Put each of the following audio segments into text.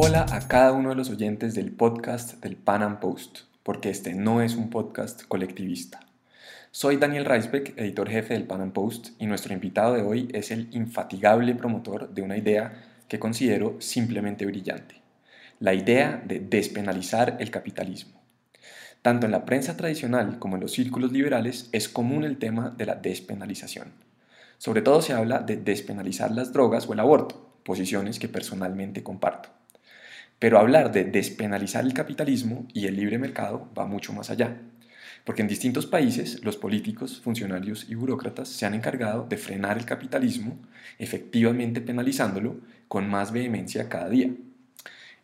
Hola a cada uno de los oyentes del podcast del Pan Am Post, porque este no es un podcast colectivista. Soy Daniel Reisbeck, editor jefe del Pan Am Post, y nuestro invitado de hoy es el infatigable promotor de una idea que considero simplemente brillante, la idea de despenalizar el capitalismo. Tanto en la prensa tradicional como en los círculos liberales es común el tema de la despenalización. Sobre todo se habla de despenalizar las drogas o el aborto, posiciones que personalmente comparto. Pero hablar de despenalizar el capitalismo y el libre mercado va mucho más allá, porque en distintos países los políticos, funcionarios y burócratas se han encargado de frenar el capitalismo, efectivamente penalizándolo con más vehemencia cada día.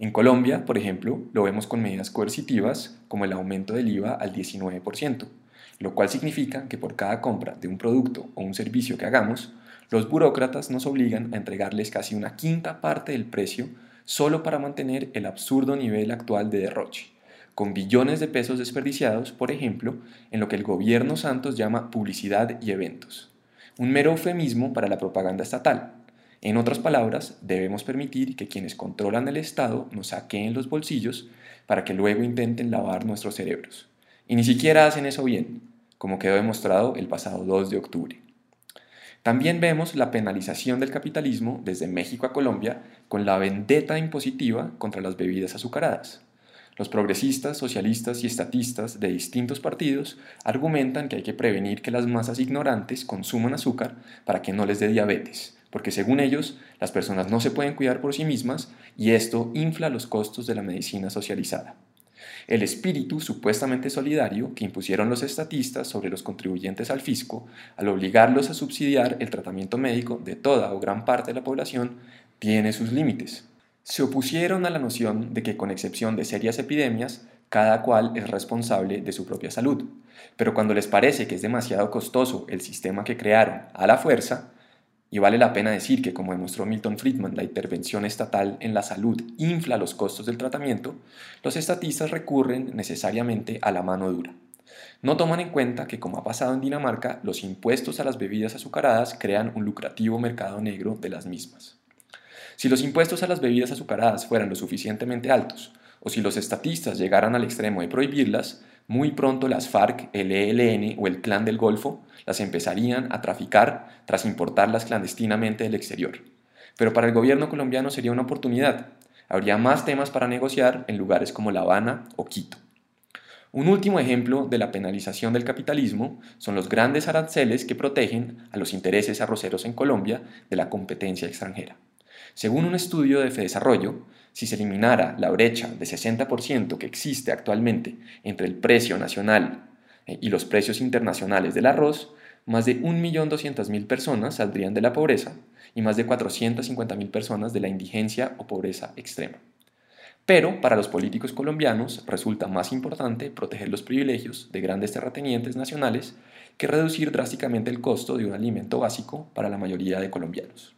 En Colombia, por ejemplo, lo vemos con medidas coercitivas como el aumento del IVA al 19%, lo cual significa que por cada compra de un producto o un servicio que hagamos, los burócratas nos obligan a entregarles casi una quinta parte del precio solo para mantener el absurdo nivel actual de derroche, con billones de pesos desperdiciados, por ejemplo, en lo que el gobierno Santos llama publicidad y eventos, un mero eufemismo para la propaganda estatal, en otras palabras, debemos permitir que quienes controlan el Estado nos saqueen los bolsillos para que luego intenten lavar nuestros cerebros. Y ni siquiera hacen eso bien, como quedó demostrado el pasado 2 de octubre. También vemos la penalización del capitalismo desde México a Colombia con la vendetta impositiva contra las bebidas azucaradas. Los progresistas, socialistas y estatistas de distintos partidos argumentan que hay que prevenir que las masas ignorantes consuman azúcar para que no les dé diabetes, porque según ellos, las personas no se pueden cuidar por sí mismas y esto infla los costos de la medicina socializada. El espíritu supuestamente solidario que impusieron los estatistas sobre los contribuyentes al fisco al obligarlos a subsidiar el tratamiento médico de toda o gran parte de la población tiene sus límites. Se opusieron a la noción de que con excepción de serias epidemias, cada cual es responsable de su propia salud. Pero cuando les parece que es demasiado costoso el sistema que crearon a la fuerza, y vale la pena decir que, como demostró Milton Friedman, la intervención estatal en la salud infla los costos del tratamiento, los estatistas recurren necesariamente a la mano dura. No toman en cuenta que, como ha pasado en Dinamarca, los impuestos a las bebidas azucaradas crean un lucrativo mercado negro de las mismas. Si los impuestos a las bebidas azucaradas fueran lo suficientemente altos, o si los estatistas llegaran al extremo de prohibirlas, muy pronto las FARC, el ELN o el Clan del Golfo las empezarían a traficar tras importarlas clandestinamente del exterior. Pero para el gobierno colombiano sería una oportunidad. Habría más temas para negociar en lugares como La Habana o Quito. Un último ejemplo de la penalización del capitalismo son los grandes aranceles que protegen a los intereses arroceros en Colombia de la competencia extranjera. Según un estudio de Fedesarrollo, si se eliminara la brecha de 60% que existe actualmente entre el precio nacional eh, y los precios internacionales del arroz, más de 1.200.000 personas saldrían de la pobreza y más de 450.000 personas de la indigencia o pobreza extrema. Pero para los políticos colombianos resulta más importante proteger los privilegios de grandes terratenientes nacionales que reducir drásticamente el costo de un alimento básico para la mayoría de colombianos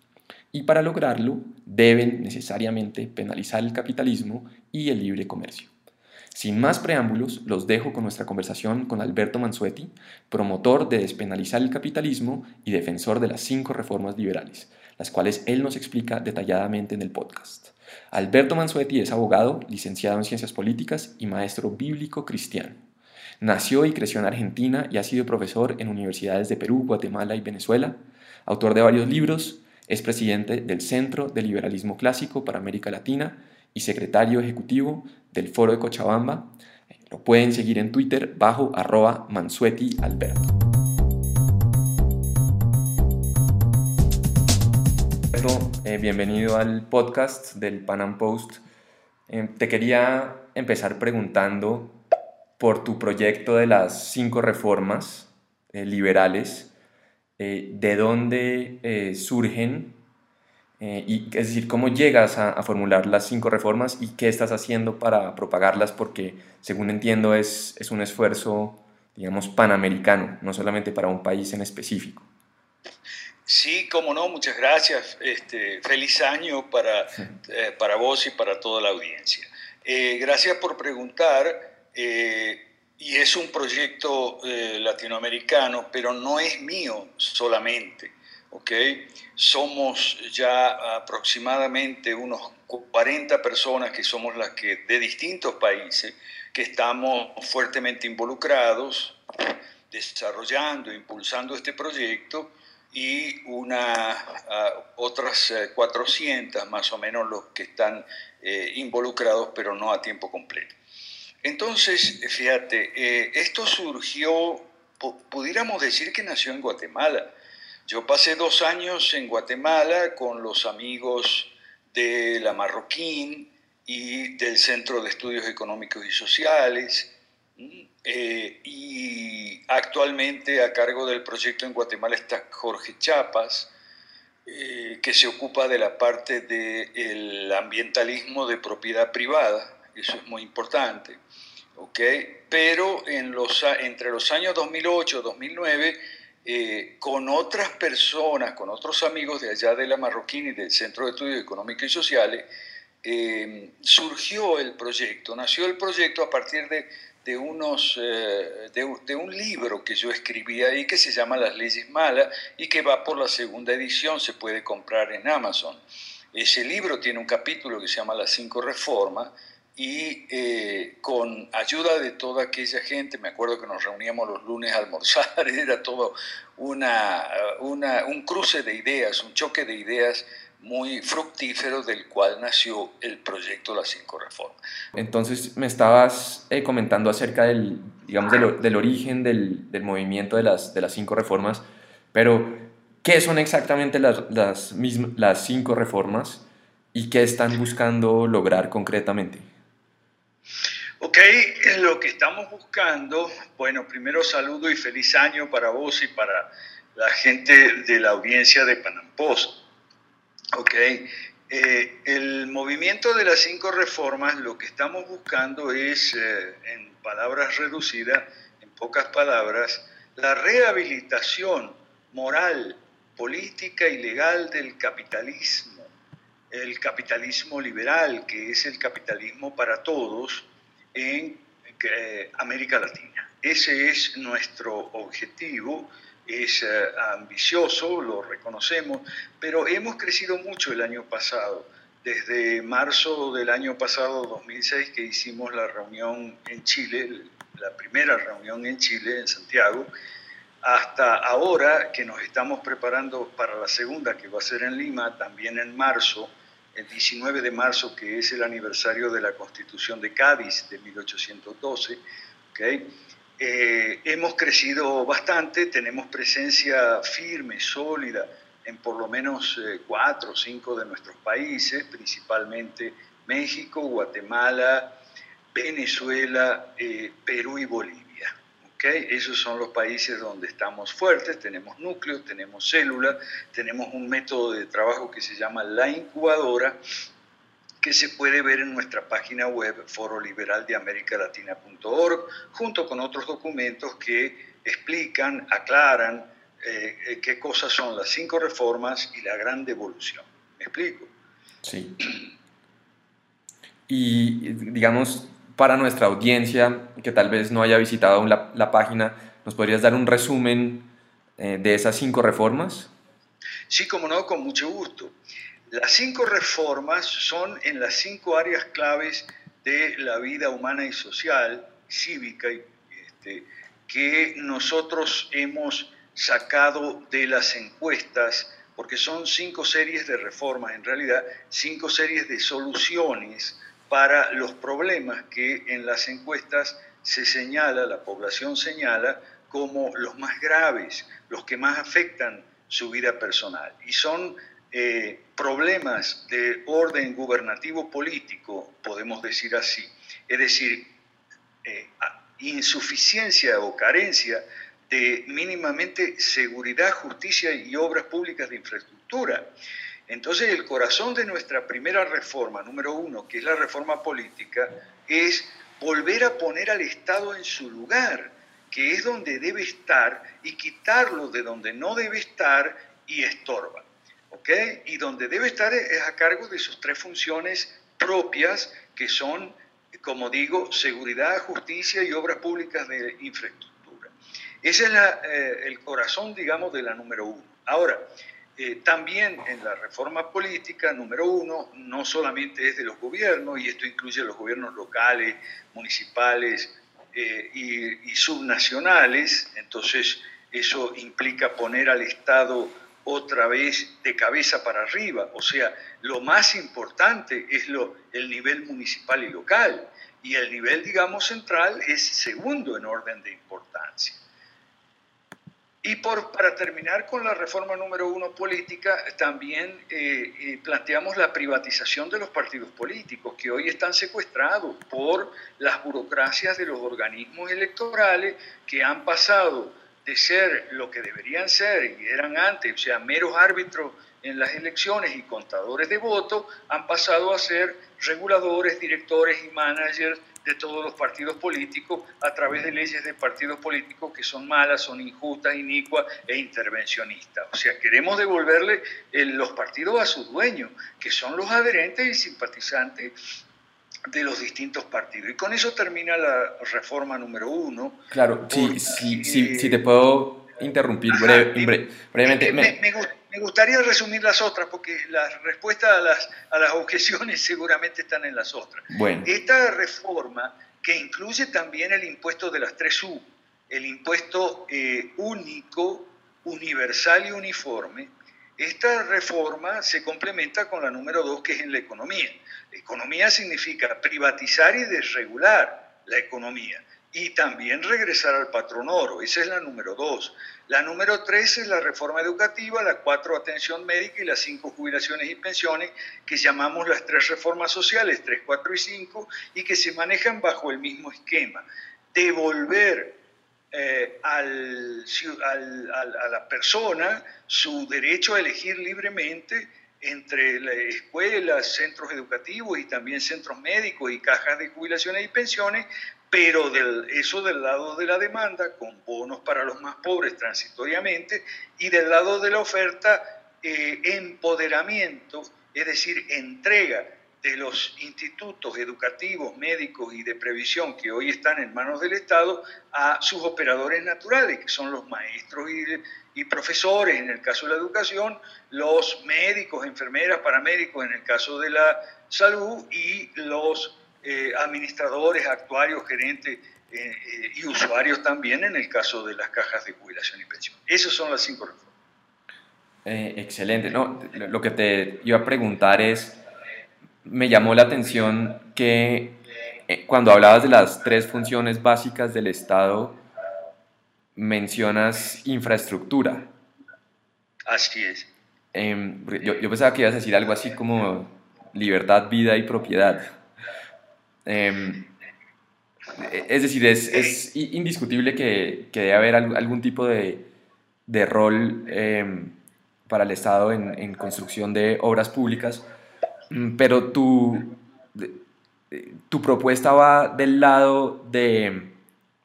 y para lograrlo deben necesariamente penalizar el capitalismo y el libre comercio. Sin más preámbulos, los dejo con nuestra conversación con Alberto Mansueti, promotor de despenalizar el capitalismo y defensor de las cinco reformas liberales, las cuales él nos explica detalladamente en el podcast. Alberto Mansueti es abogado, licenciado en Ciencias Políticas y maestro bíblico cristiano. Nació y creció en Argentina y ha sido profesor en universidades de Perú, Guatemala y Venezuela, autor de varios libros, es presidente del Centro de Liberalismo Clásico para América Latina y secretario ejecutivo del Foro de Cochabamba. Lo pueden seguir en Twitter bajo arroba Mansueti Alberto. Eh, bienvenido al podcast del Panam Post. Eh, te quería empezar preguntando por tu proyecto de las cinco reformas eh, liberales eh, de dónde eh, surgen, eh, y, es decir, cómo llegas a, formular las cinco reformas y qué estás haciendo para propagarlas, porque según entiendo es, es un esfuerzo, digamos, panamericano, no solamente para un país en específico. Sí, cómo no, muchas gracias. Este, feliz año para, para vos y para toda la audiencia. gracias por preguntar y es un proyecto eh, latinoamericano, pero no es mío solamente. ¿ok? Somos ya aproximadamente unos 40 personas que somos las que de distintos países que estamos fuertemente involucrados desarrollando, impulsando este proyecto y una, otras 400 eh, más o menos los que están eh, involucrados, pero no a tiempo completo. Entonces, fíjate, eh, esto surgió, pudiéramos decir que nació en Guatemala. Yo pasé dos años en Guatemala con los amigos de la Marroquín y del Centro de Estudios Económicos y Sociales. Eh, y actualmente a cargo del proyecto en Guatemala está Jorge Chapas, eh, que se ocupa de la parte del ambientalismo de propiedad privada, eso es muy importante. ¿okay? Pero en los, entre los años 2008 y 2009, eh, con otras personas, con otros amigos de allá de la Marroquín y del Centro de Estudios Económicos y Sociales, surgió el proyecto, nació el proyecto a partir de de, unos, eh, de, un libro que yo escribí ahí que se llama Las leyes malas y que va por la segunda edición, se puede comprar en Amazon. Ese libro tiene un capítulo que se llama Las cinco reformas y eh, con ayuda de toda aquella gente, me acuerdo que nos reuníamos los lunes a almorzar, era todo una, una, un cruce de ideas, un choque de ideas muy fructífero del cual nació el proyecto Las Cinco Reformas. Entonces me estabas eh, comentando acerca del, digamos, del, origen del, del, movimiento de las, de las cinco reformas, pero ¿qué son exactamente las, las, las cinco reformas y qué están buscando lograr concretamente? Ok, lo que estamos buscando, bueno, primero saludo y feliz año para vos y para la gente de la audiencia de Panam Post. Ok, eh, el movimiento de las cinco reformas lo que estamos buscando es, eh, en palabras reducidas, en pocas palabras, la rehabilitación moral, política y legal del capitalismo, el capitalismo liberal, que es el capitalismo para todos en eh, América Latina. Ese es nuestro objetivo es eh, ambicioso, lo reconocemos, pero hemos crecido mucho el año pasado. Desde marzo del año pasado, 2006, que hicimos la reunión en Chile, la primera reunión en Chile, en Santiago, hasta ahora que nos estamos preparando para la segunda, que va a ser en Lima, también en marzo, el 19 de marzo, que es el aniversario de la Constitución de Cádiz de 1812. ¿okay? Eh, hemos crecido bastante, tenemos presencia firme, sólida en por lo menos eh, cuatro o cinco de nuestros países, principalmente México, Guatemala, Venezuela, eh, Perú y Bolivia. Esos son los países donde estamos fuertes, tenemos núcleos, tenemos células, tenemos un método de trabajo que se llama la incubadora, que se puede ver en nuestra página web foroliberaldeamericalatina.org, junto con otros documentos que explican, aclaran eh, eh, qué cosas son las cinco reformas y la gran devolución. ¿Me explico? Sí. Y digamos, para nuestra audiencia que tal vez no haya visitado la, la página, ¿nos podrías dar un resumen eh, de esas cinco reformas? Sí, como no, con mucho gusto. Las cinco reformas son en las cinco áreas claves de la vida humana y social, cívica, este, que nosotros hemos sacado de las encuestas, porque son cinco series de reformas, en realidad cinco series de soluciones para los problemas que en las encuestas se señala, la población señala como los más graves, los que más afectan su vida personal. Y son eh, problemas de orden gubernativo político, podemos decir así, es decir, eh, insuficiencia o carencia de mínimamente seguridad, justicia y obras públicas de infraestructura. Entonces el corazón de nuestra primera reforma, número uno, que es la reforma política, es volver a poner al Estado en su lugar, que es donde debe estar, y quitarlo de donde no debe estar y estorba. Y donde debe estar es a cargo de sus tres funciones propias, que son, como digo, seguridad, justicia y obras públicas de infraestructura. Ese es eh, el corazón, digamos, de la número uno. Ahora, eh, también en la reforma política, número uno, no solamente es de los gobiernos, y esto incluye los gobiernos locales, municipales eh, y, y, subnacionales, entonces eso implica poner al Estado otra vez de cabeza para arriba, o sea, lo más importante es lo, el nivel municipal y local, y el nivel, digamos, central es segundo en orden de importancia. Y por, para terminar con la reforma número uno política, también eh, eh, planteamos la privatización de los partidos políticos, que hoy están secuestrados por las burocracias de los organismos electorales que han pasado de ser lo que deberían ser y eran antes, o sea, meros árbitros en las elecciones y contadores de votos, han pasado a ser reguladores, directores y managers de todos los partidos políticos a través de leyes de partidos políticos que son malas, son injustas, inicuas e intervencionistas. O sea, queremos devolverle los partidos a sus dueños, que son los adherentes y simpatizantes de los distintos partidos. Y con eso termina la reforma número uno. Claro, sí, sí, sí, si te puedo interrumpir brevemente. Me, me, me gustaría resumir las otras, porque las respuestas a las, a las objeciones seguramente están en las otras. Bueno. Esta reforma, que incluye también el impuesto de las tres U, el impuesto eh, único, universal y uniforme, esta reforma se complementa con la número dos, que es en la economía. economía significa privatizar y desregular la economía y también regresar al patrón oro. Esa es la número dos. La número tres es la reforma educativa, la cuatro atención médica y las cinco jubilaciones y pensiones, que llamamos las tres reformas sociales, tres, cuatro y cinco, y que se manejan bajo el mismo esquema. Devolver eh, al, a la persona su derecho a elegir libremente entre escuelas, centros educativos y también centros médicos y cajas de jubilaciones y pensiones pero eso del lado de la demanda, con bonos para los más pobres transitoriamente, y del lado de la oferta, eh, empoderamiento, es decir, entrega de los institutos educativos, médicos y de previsión que hoy están en manos del Estado a sus operadores naturales, que son los maestros y, y profesores en el caso de la educación, los médicos, enfermeras, paramédicos en el caso de la salud y los eh, administradores, actuarios, gerentes eh, eh, y usuarios también en el caso de las cajas de jubilación y pensión. Esas son las cinco reformas. excelente. No, lo que te iba a preguntar es, me llamó la atención que cuando hablabas de las tres funciones básicas del Estado, mencionas infraestructura. Así es. Em, yo, yo, pensaba que ibas a decir algo así como libertad, vida y propiedad. Em, es decir, es, indiscutible que, debe haber algún tipo de, rol em, para el Estado en, construcción de obras públicas, mm, pero tu, tu propuesta va del lado de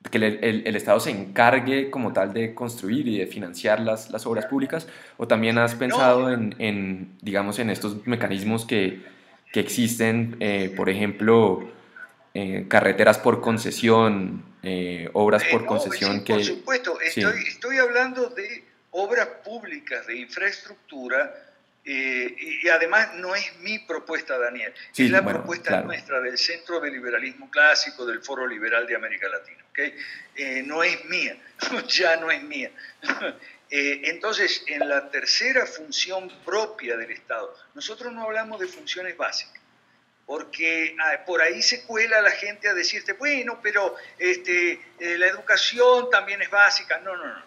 que el, Estado se encargue como tal de construir y de financiar las, las obras públicas, o también has pensado en, digamos, en estos mecanismos que, existen, eh, por ejemplo, eh, carreteras por concesión, eh, obras por concesión que... Por supuesto, estoy, estoy, hablando de obras públicas, de infraestructura, eh, y, además no es mi propuesta, Daniel, es la propuesta nuestra del Centro de Liberalismo Clásico, del Foro Liberal de América Latina, ¿okay? no es mía, ya no es mía. entonces, en la tercera función propia del Estado, nosotros no hablamos de funciones básicas porque por ahí se cuela la gente a decirte, bueno, pero este, eh, la educación también es básica. No, no, no.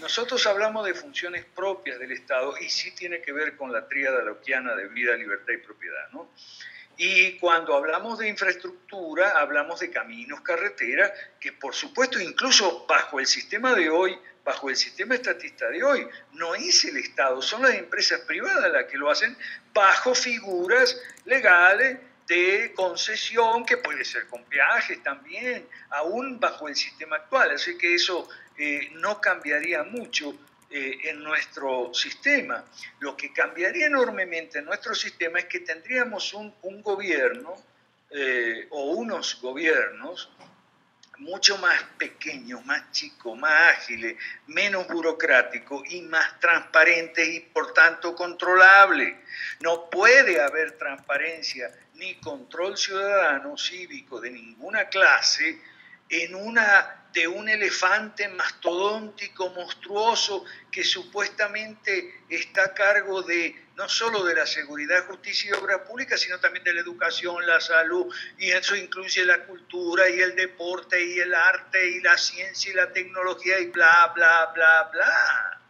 Nosotros hablamos de funciones propias del Estado y sí tiene que ver con la tríada loquiana de vida, libertad y propiedad, ¿no? Y cuando hablamos de infraestructura, hablamos de caminos, carreteras, que por supuesto incluso bajo el sistema de hoy, bajo el sistema estatista de hoy, no es el Estado, son las empresas privadas las que lo hacen bajo figuras legales de concesión, que puede ser con peajes también, aún bajo el sistema actual. Así que eso eh, no cambiaría mucho eh, en nuestro sistema. Lo que cambiaría enormemente en nuestro sistema es que tendríamos un, gobierno eh, o unos gobiernos mucho más pequeños, más chicos, más ágiles, menos burocráticos y más transparentes y por tanto controlables. No puede haber transparencia ni control ciudadano cívico de ninguna clase en una de un elefante mastodóntico, monstruoso, que supuestamente está a cargo de no solo de la seguridad, justicia y obra pública, sino también de la educación, la salud, y eso incluye la cultura y el deporte y el arte y la ciencia y la tecnología y bla, bla, bla, bla.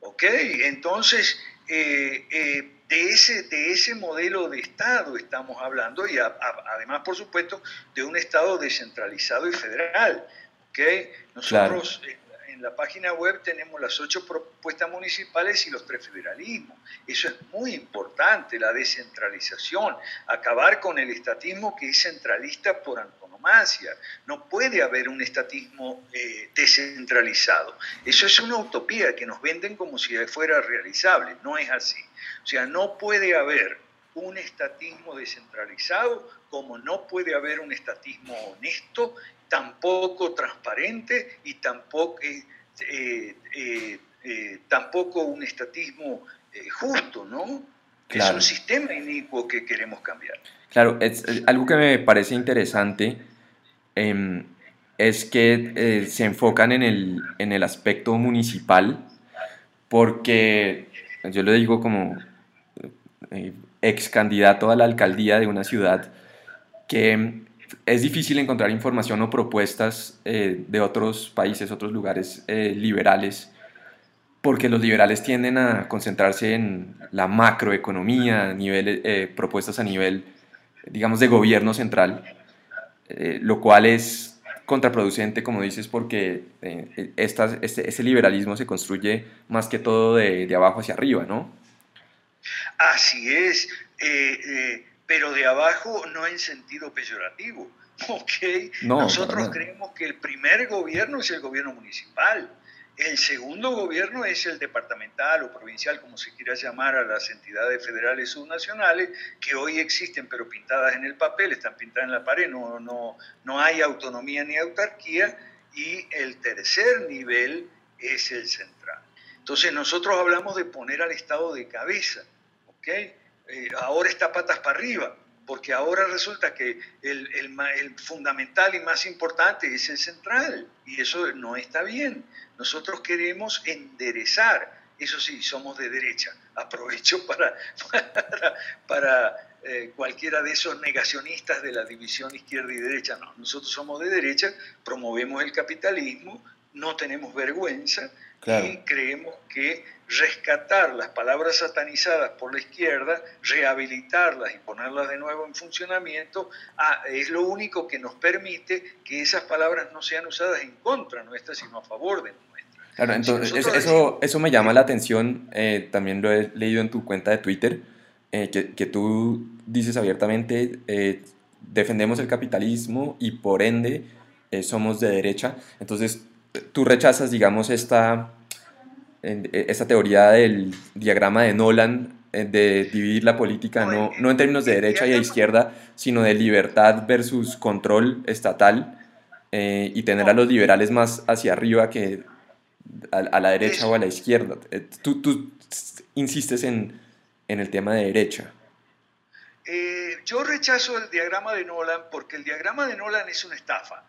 ¿Ok? Entonces, eh, eh, de ese, de ese modelo de Estado estamos hablando y además, por supuesto, de un Estado descentralizado y federal. ¿okay? Nosotros eh, en la página web tenemos las ocho propuestas municipales y los tres federalismos. Eso es muy importante, la descentralización, acabar con el estatismo que es centralista por antonomasia. No puede haber un estatismo eh, descentralizado. Eso es una utopía que nos venden como si fuera realizable. No es así. O sea, no puede haber un estatismo descentralizado como no puede haber un estatismo honesto tampoco transparente y tampoco, eh, eh, eh, tampoco un estatismo justo, ¿no? Es un sistema inicuo que queremos cambiar. Claro, es, algo que me parece interesante em, es que se enfocan en el, en el aspecto municipal, porque yo lo digo como ex candidato a la alcaldía de una ciudad, que es difícil encontrar información o propuestas eh, de otros países, otros lugares eh, liberales, porque los liberales tienden a concentrarse en la macroeconomía, nivel, eh, propuestas a nivel, digamos, de gobierno central, lo cual es contraproducente, como dices, porque esta, este, ese liberalismo se construye más que todo de, de abajo hacia arriba, ¿no? Así es pero de abajo no en sentido peyorativo. ¿okay? Nosotros creemos que el primer gobierno es el gobierno municipal. El segundo gobierno es el departamental o provincial, como se quiera llamar a las entidades federales subnacionales, que hoy existen pero pintadas en el papel, están pintadas en la pared, no, no, no hay autonomía ni autarquía. Y el tercer nivel es el central. Entonces nosotros hablamos de poner al Estado de cabeza. ¿okay? Eh, ahora está patas para arriba, porque ahora resulta que el, el, fundamental y más importante es el central, y eso no está bien. Nosotros queremos enderezar, eso sí, somos de derecha. Aprovecho para, para, eh, cualquiera de esos negacionistas de la división izquierda y derecha. No, nosotros somos de derecha, promovemos el capitalismo, no tenemos vergüenza y creemos que rescatar las palabras satanizadas por la izquierda, rehabilitarlas y ponerlas de nuevo en funcionamiento, ah, es lo único que nos permite que esas palabras no sean usadas en contra nuestra, sino a favor de nuestra. Claro, entonces eso, eso me llama la atención, eh, también lo he leído en tu cuenta de Twitter, eh, que, que, tú dices abiertamente, eh, defendemos el capitalismo y por ende somos de derecha, entonces tú rechazas, digamos, esta e, esta teoría del diagrama de Nolan eh, de dividir la política no, no en términos de derecha y de izquierda, sino de libertad versus control estatal eh, y tener a los liberales más hacia arriba que a, la derecha o a la izquierda. Eh, tú, tú insistes en, en, el tema de derecha. yo rechazo el diagrama de Nolan porque el diagrama de Nolan es una estafa.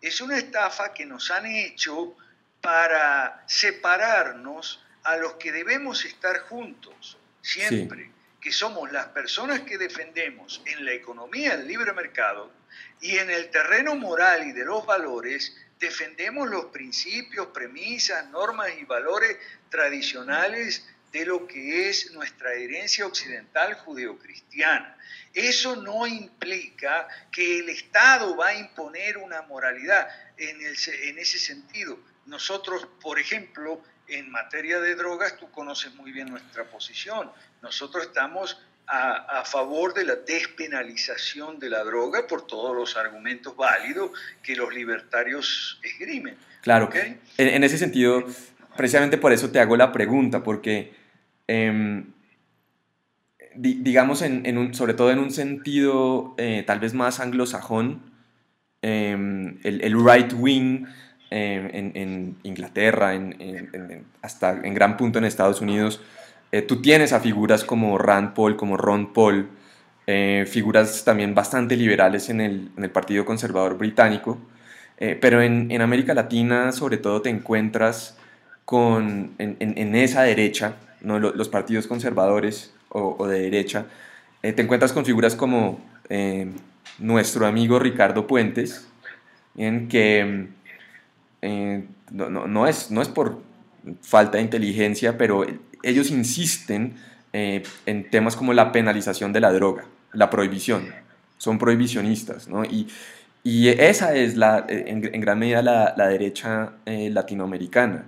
Es una estafa que nos han hecho para separarnos a los que debemos estar juntos siempre, que somos las personas que defendemos en la economía del libre mercado y en el terreno moral y de los valores, defendemos los principios, premisas, normas y valores tradicionales de lo que es nuestra herencia occidental judeocristiana. Eso no implica que el Estado va a imponer una moralidad en, en ese sentido nosotros, por ejemplo, en materia de drogas, tú conoces muy bien nuestra posición. Nosotros estamos a, favor de la despenalización de la droga por todos los argumentos válidos que los libertarios esgrimen. Claro. En, ese sentido, precisamente por eso te hago la pregunta, porque em, digamos, en, un, sobre todo en un sentido eh, tal vez más anglosajón, em, el, el, right wing em, en, Inglaterra, en, hasta en gran punto en Estados Unidos, eh, tú tienes a figuras como Rand Paul, como Ron Paul, eh, figuras también bastante liberales en el, en el Partido Conservador Británico, eh, pero en, en, América Latina sobre todo te encuentras con, en, en esa derecha, ¿no? los, partidos conservadores o, o de derecha, te encuentras con figuras como nuestro amigo Ricardo Puentes, en que no, no, no, es, no es por falta de inteligencia, pero ellos insisten eh, en temas como la penalización de la droga, la prohibición. Son prohibicionistas, ¿no? Y, y esa es la, en, gran medida la, la derecha eh, latinoamericana.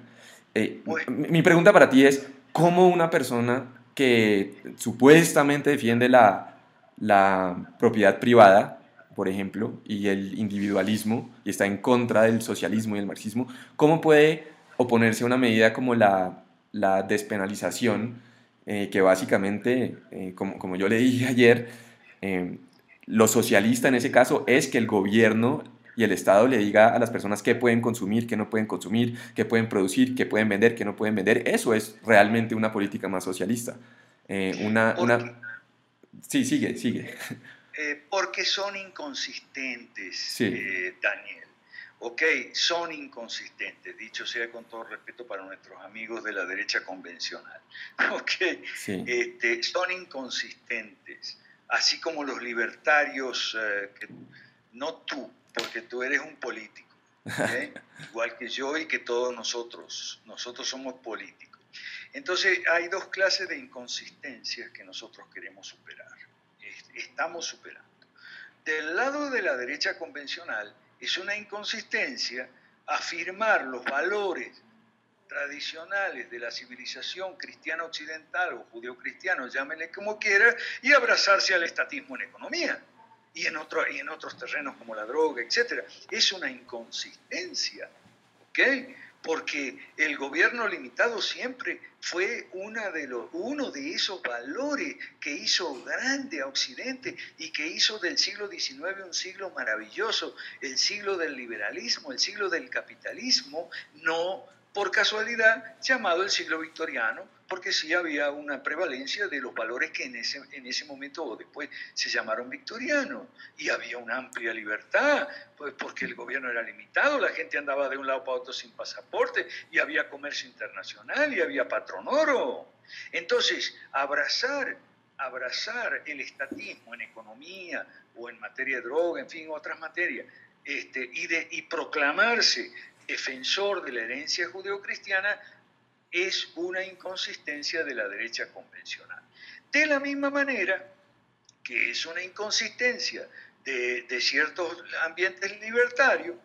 Eh, mi pregunta para ti es, ¿cómo una persona que supuestamente defiende la, la propiedad privada, por ejemplo, y el individualismo, y está en contra del socialismo y el marxismo, ¿cómo puede oponerse a una medida como la, la despenalización, eh, que básicamente, eh, como, como, yo le dije ayer, eh, lo socialista en ese caso es que el gobierno y el Estado le diga a las personas qué pueden consumir, qué no pueden consumir, qué pueden producir, qué pueden vender, qué no pueden vender. Eso es realmente una política más socialista. una, una... Sí, sigue, sigue. porque son inconsistentes, Daniel. Ok, son inconsistentes, dicho sea con todo respeto para nuestros amigos de la derecha convencional. Ok, este, son inconsistentes, así como los libertarios, eh, que, no tú, porque tú eres un político, igual que yo y que todos nosotros, nosotros somos políticos. Entonces hay dos clases de inconsistencias que nosotros queremos superar, estamos superando. Del lado de la derecha convencional, es una inconsistencia afirmar los valores tradicionales de la civilización cristiana occidental o judeo-cristiano, llámenle como quiera, y abrazarse al estatismo en economía y en, otro, y en otros terrenos como la droga, etc. Es una inconsistencia. ¿ok?, porque el gobierno limitado siempre fue una de los, uno de esos valores que hizo grande a Occidente y que hizo del siglo XIX un siglo maravilloso, el siglo del liberalismo, el siglo del capitalismo, no por casualidad llamado el siglo victoriano, porque sí había una prevalencia de los valores que en ese, en ese momento o después se llamaron victorianos, y había una amplia libertad, pues porque el gobierno era limitado, la gente andaba de un lado para otro sin pasaporte, y había comercio internacional, y había patronoro. Entonces, abrazar, abrazar el estatismo en economía o en materia de droga, en fin, otras materias, este, y, de, y proclamarse defensor de la herencia judeocristiana es una inconsistencia de la derecha convencional. De la misma manera que es una inconsistencia de, ciertos ambientes libertarios,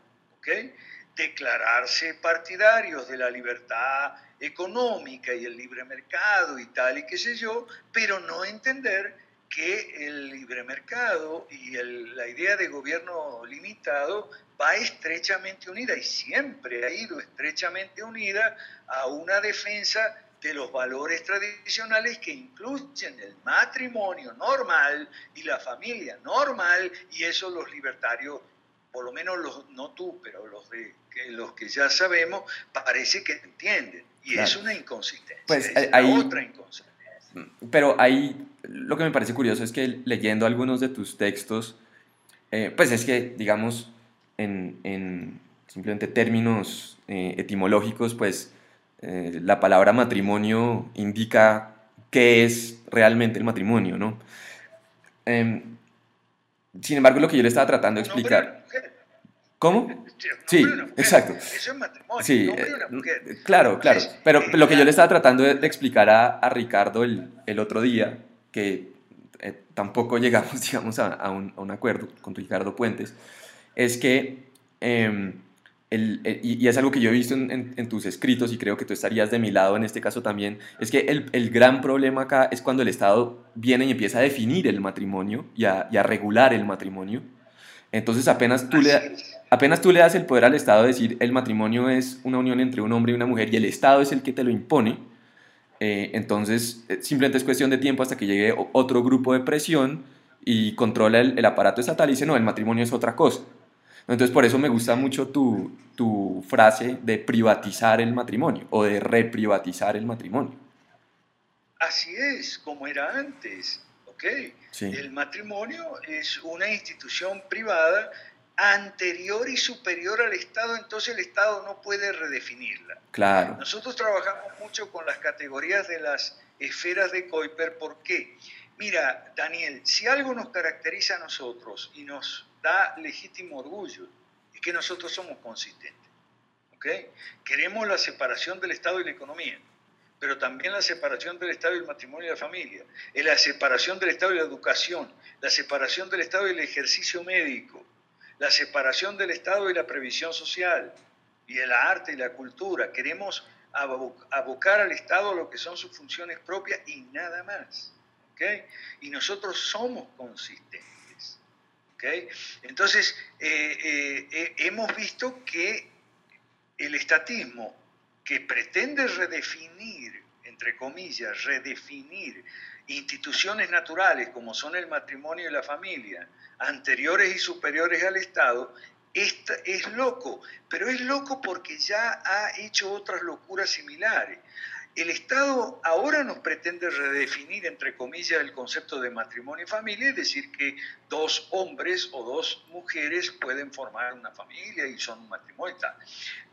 declararse partidarios de la libertad económica y el libre mercado y tal y qué sé yo, pero no entender que el libre mercado y la idea de gobierno limitado va estrechamente unida y siempre ha ido estrechamente unida a una defensa de los valores tradicionales que incluyen el matrimonio normal y la familia normal y eso los libertarios, por lo menos los, no tú, pero los, de, que, los que ya sabemos, parece que entienden y es una inconsistencia, pues, es otra inconsistencia. Pero ahí lo que me parece curioso es que leyendo algunos de tus textos, eh, pues es que, digamos, en, simplemente términos eh, etimológicos, pues eh, la palabra matrimonio indica qué es realmente el matrimonio, ¿no? Em, sin embargo, lo que yo le estaba tratando de explicar... ¿Cómo? Sí, exacto. Eso es matrimonio. Sí, eh, claro, claro. Pero lo que yo le estaba tratando de, explicar a, Ricardo el, el, otro día, que tampoco llegamos, digamos, a, a, un, a, un, acuerdo con Ricardo Puentes, es que, em, el, y, es algo que yo he visto en, tus escritos y creo que tú estarías de mi lado en este caso también, es que el, el gran problema acá es cuando el Estado viene y empieza a definir el matrimonio y a, y a regular el matrimonio. Entonces apenas tú, le, apenas tú le das el poder al Estado de decir el matrimonio es una unión entre un hombre y una mujer y el Estado es el que te lo impone, eh, entonces eh, simplemente es cuestión de tiempo hasta que llegue otro grupo de presión y controla el, el aparato estatal y dice no, el matrimonio es otra cosa. Entonces por eso me gusta mucho tu, tu frase de privatizar el matrimonio o de reprivatizar el matrimonio. Así es, como era antes. ¿ok? El matrimonio es una institución privada anterior y superior al Estado, entonces el Estado no puede redefinirla. Claro. Nosotros trabajamos mucho con las categorías de las esferas de Kuiper, ¿por qué? Mira, Daniel, si algo nos caracteriza a nosotros y nos da legítimo orgullo, es que nosotros somos consistentes. ¿ok? Queremos la separación del Estado y la economía, pero también la separación del Estado y el matrimonio y la familia, la separación del Estado y la educación, la separación del Estado y el ejercicio médico, la separación del Estado y la previsión social, y el arte y la cultura. Queremos abocar al Estado a lo que son sus funciones propias y nada más. ¿okay? Y nosotros somos consistentes. ¿okay? Entonces, eh, eh, eh, hemos visto que el estatismo que pretende redefinir, entre comillas, redefinir instituciones naturales como son el matrimonio y la familia, anteriores y superiores al Estado, es loco, pero es loco porque ya ha hecho otras locuras similares. El Estado ahora nos pretende redefinir, entre comillas, el concepto de matrimonio y familia, es decir, que dos hombres o dos mujeres pueden formar una familia y son un matrimonio.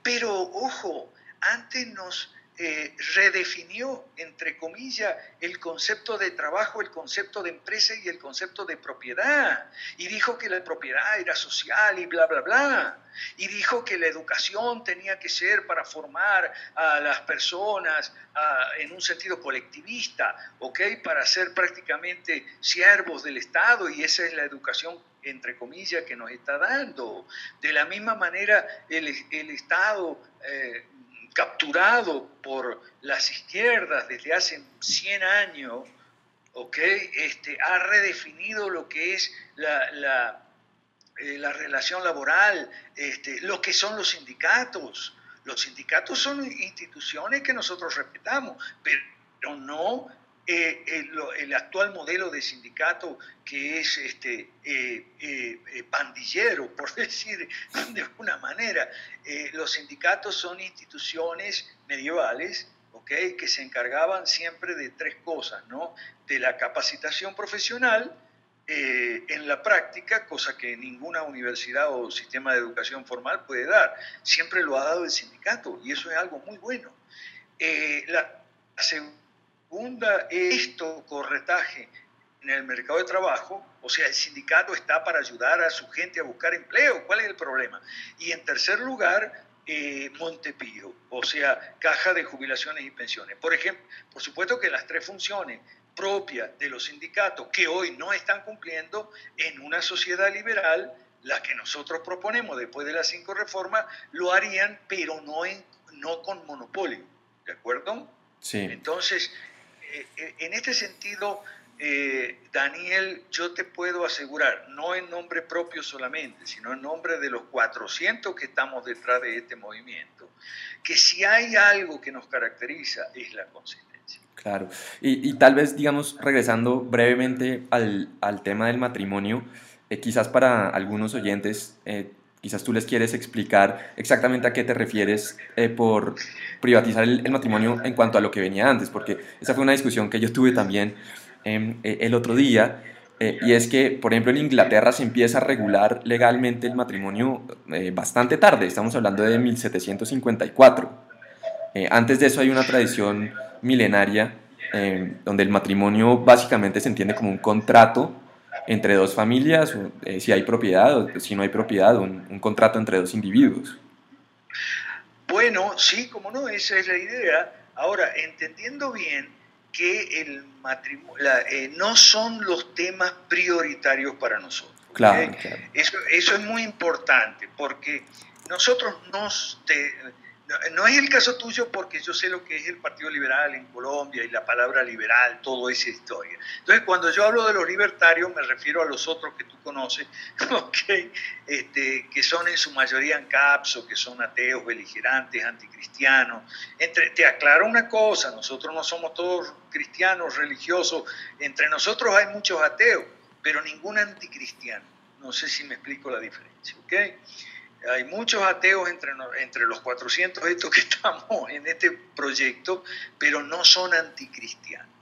Pero, ojo, antes nos eh, redefinió, entre comillas, el concepto de trabajo, el concepto de empresa y el concepto de propiedad. Y dijo que la propiedad era social y bla, bla, bla. Y dijo que la educación tenía que ser para formar a las personas en un sentido colectivista, ¿ok? Para ser prácticamente siervos del Estado y esa es la educación entre comillas, que nos está dando. De la misma manera, el, el Estado eh, capturado por las izquierdas desde hace 100 años, ¿okay? este, ha redefinido lo que es la, eh, la relación laboral, este, lo que son los sindicatos. Los sindicatos son instituciones que nosotros respetamos, pero no eh, el, actual modelo de sindicato que es este, eh, eh, pandillero, por decir de alguna manera. los sindicatos son instituciones medievales ¿okay? que se encargaban siempre de tres cosas, ¿no? de la capacitación profesional, en la práctica, cosa que ninguna universidad o sistema de educación formal puede dar. Siempre lo ha dado el sindicato y eso es algo muy bueno. la, segunda esto, corretaje en el mercado de trabajo, o sea, el sindicato está para ayudar a su gente a buscar empleo, ¿cuál es el problema? Y en tercer lugar, eh, Montepío, o sea, caja de jubilaciones y pensiones. Por ejemplo, por supuesto que las tres funciones propias de los sindicatos que hoy no están cumpliendo en una sociedad liberal, las que nosotros proponemos después de las cinco reformas, lo harían, pero no, en, no con monopolio, ¿de acuerdo? Sí. Entonces, en este sentido, eh, Daniel, yo te puedo asegurar, no en nombre propio solamente, sino en nombre de los 400 que estamos detrás de este movimiento, que si hay algo que nos caracteriza es la consistencia. Claro, y, tal vez, digamos, regresando brevemente al, tema del matrimonio, quizás para algunos oyentes Quizás tú les quieres explicar exactamente a qué te refieres eh, por privatizar el, matrimonio en cuanto a lo que venía antes, porque esa fue una discusión que yo tuve también eh, el otro día, eh, y es que, por ejemplo, en Inglaterra se empieza a regular legalmente el matrimonio bastante tarde, estamos hablando de 1754. antes de eso hay una tradición milenaria em, donde el matrimonio básicamente se entiende como un contrato entre dos familias, eh, si hay propiedad o si no hay propiedad, un, contrato entre dos individuos. Bueno, sí, como no, esa es la idea. Ahora, entendiendo bien que el matrimonio eh, no son los temas prioritarios para nosotros. Claro, Eso, eso, es muy importante porque nosotros nos... No, es el caso tuyo porque yo sé lo que es el Partido Liberal en Colombia y la palabra liberal, toda esa historia. Entonces, cuando yo hablo de los libertarios, me refiero a los otros que tú conoces, este, que son en su mayoría ANCAPs o que son ateos, beligerantes, anticristianos. Entre, te aclaro una cosa, nosotros no somos todos cristianos, religiosos, entre nosotros hay muchos ateos, pero ningún anticristiano No sé si me explico la diferencia, ¿ok? Hay muchos ateos entre, entre los 400 estos que estamos en este proyecto, pero no son anticristianos.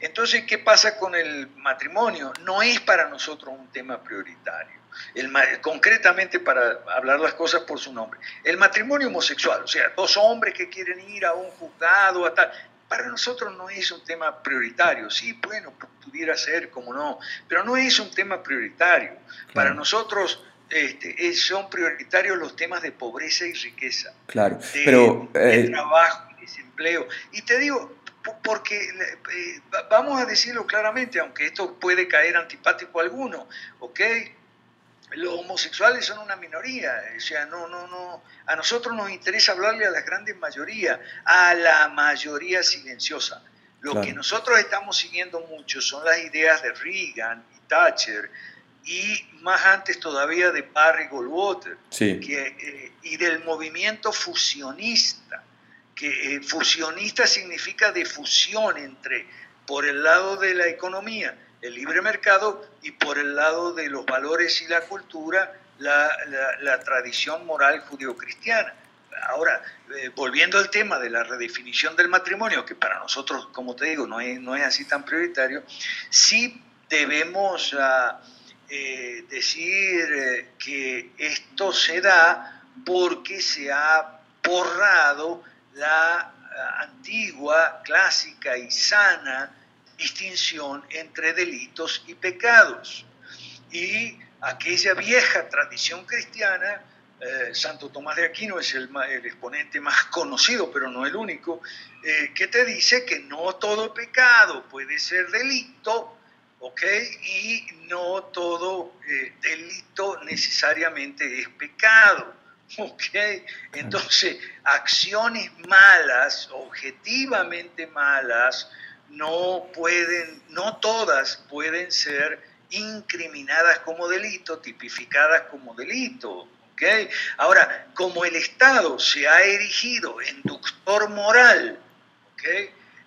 Entonces, ¿qué pasa con el matrimonio? No es para nosotros un tema prioritario. El, concretamente para hablar las cosas por su nombre. El matrimonio homosexual, o sea, dos hombres que quieren ir a un juzgado, a tal, para nosotros no es un tema prioritario. Sí, bueno, pudiera ser, como no, pero no es un tema prioritario. Para nosotros este, son prioritarios los temas de pobreza y riqueza. Claro, de, pero... De eh, trabajo y desempleo. Y te digo, porque eh, vamos a decirlo claramente, aunque esto puede caer antipático a alguno, ¿ok? Los homosexuales son una minoría, o sea, no, no, no, a nosotros nos interesa hablarle a la grandes mayoría, a la mayoría silenciosa. Lo que nosotros estamos siguiendo mucho son las ideas de Reagan y Thatcher, y más antes todavía de Barry Goldwater, eh, y del movimiento fusionista, que eh, fusionista significa de fusión entre, por el lado de la economía, el libre mercado, y por el lado de los valores y la cultura, la, tradición moral judio-cristiana. Ahora, eh, volviendo al tema de la redefinición del matrimonio, que para nosotros, como te digo, no es, no es así tan prioritario, sí debemos... Ah, eh, decir eh, que esto se da porque se ha borrado la eh, antigua, clásica y sana distinción entre delitos y pecados. Y aquella vieja tradición cristiana, Santo Tomás de Aquino es el, exponente más conocido, pero no el único, que te dice que no todo pecado puede ser delito, ¿ok? Y no todo eh, delito necesariamente es pecado, ¿ok? Entonces, acciones malas, objetivamente malas, no pueden, no todas pueden ser incriminadas como delito, tipificadas como delito. ¿ok? Ahora, como el Estado se ha erigido en inductor moral, ¿ok?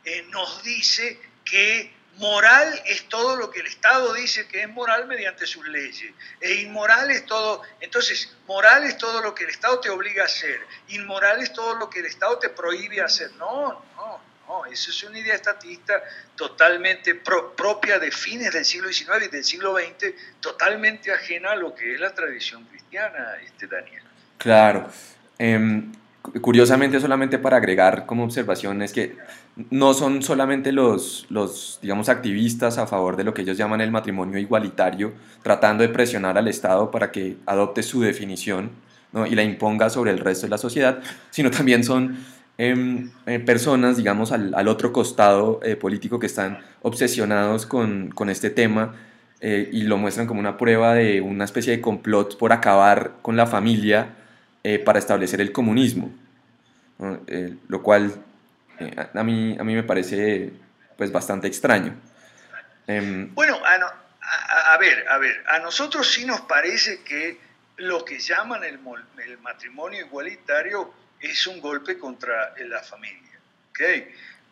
Eh, nos dice que Moral es todo lo que el Estado dice que es moral mediante sus leyes. E inmoral es todo, entonces, moral es todo lo que el Estado te obliga a hacer. Inmoral es todo lo que el Estado te prohíbe hacer. No, no, no, eso es una idea estatista totalmente propia de fines del siglo XIX y del siglo XX, totalmente ajena a lo que es la tradición cristiana, este Daniel. Claro. Em, curiosamente, solamente para agregar como observación, es que no son solamente los, los, digamos, activistas a favor de lo que ellos llaman el matrimonio igualitario, tratando de presionar al Estado para que adopte su definición y la imponga sobre el resto de la sociedad, sino también son em, eh, personas, digamos, al, al otro costado eh, político que están obsesionados con, con este tema eh, y lo muestran como una prueba de una especie de complot por acabar con la familia para establecer el comunismo, lo cual eh, a, mí, a mí me parece pues bastante extraño. Em, bueno, a, ver, a ver, a nosotros sí nos parece que lo que llaman el, el matrimonio igualitario es un golpe contra la familia, ¿ok?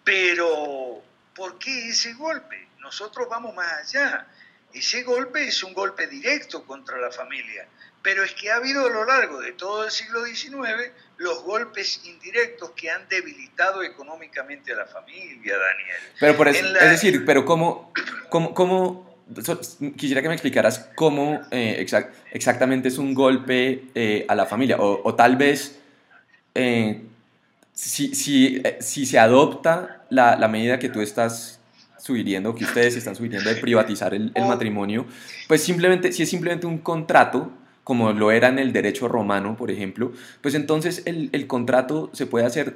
Pero, ¿por qué ese golpe? Nosotros vamos más allá. Ese golpe es un golpe directo contra la familia, pero es que ha habido a lo largo de todo el siglo XIX los golpes indirectos que han debilitado económicamente a la familia, Daniel. Pero por eso, es decir, pero cómo, cómo, cómo quisiera que me explicaras cómo eh, exactamente es un golpe eh, a la familia, o, tal vez eh, si, si, si, se adopta la, la, medida que tú estás sugiriendo, que ustedes están sugiriendo de privatizar el, el matrimonio, pues simplemente, si es simplemente un contrato, como lo era en el derecho romano, por ejemplo, pues entonces el, el contrato se puede hacer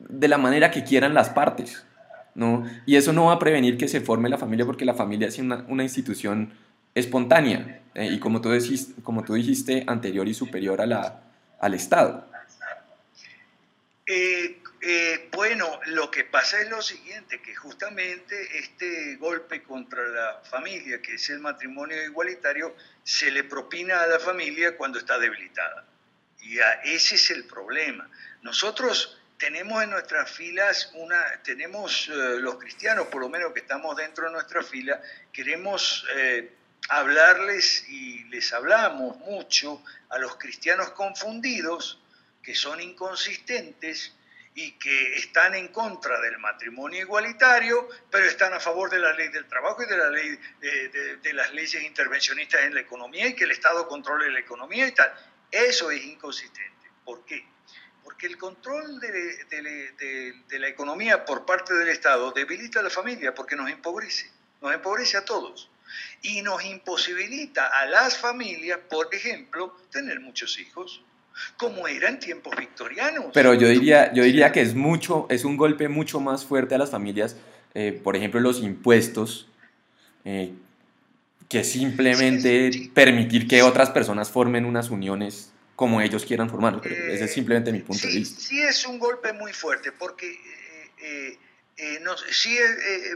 de la manera que quieran las partes, ¿no? Y eso no va a prevenir que se forme la familia porque la familia es una, una institución espontánea eh, y como tú, dijiste, anterior y superior a al Estado. Eh, eh, bueno, lo que pasa es lo siguiente, que justamente este golpe contra la familia, que es el matrimonio igualitario, se le propina a la familia cuando está debilitada. Y ese es el problema. Nosotros tenemos en nuestras filas una, tenemos eh, los cristianos, por lo menos que estamos dentro de nuestra fila, queremos eh, hablarles y les hablamos mucho a los cristianos confundidos, que son inconsistentes y que están en contra del matrimonio igualitario, pero están a favor de la ley del trabajo y de, la ley, de, las leyes intervencionistas en la economía y que el Estado controle la economía y tal. Eso es inconsistente. ¿Por qué? Porque el control de, la economía por parte del Estado debilita a la familia porque nos empobrece, nos empobrece a todos y nos imposibilita a las familias, por ejemplo, tener muchos hijos, como era en tiempos victorianos. Pero yo diría, yo diría que es mucho, es un golpe mucho más fuerte a las familias, eh, por ejemplo, los impuestos, eh, que simplemente permitir que otras personas formen unas uniones como ellos quieran formar. ese es simplemente mi punto de vista. Sí, es un golpe muy fuerte, porque, eh, sí,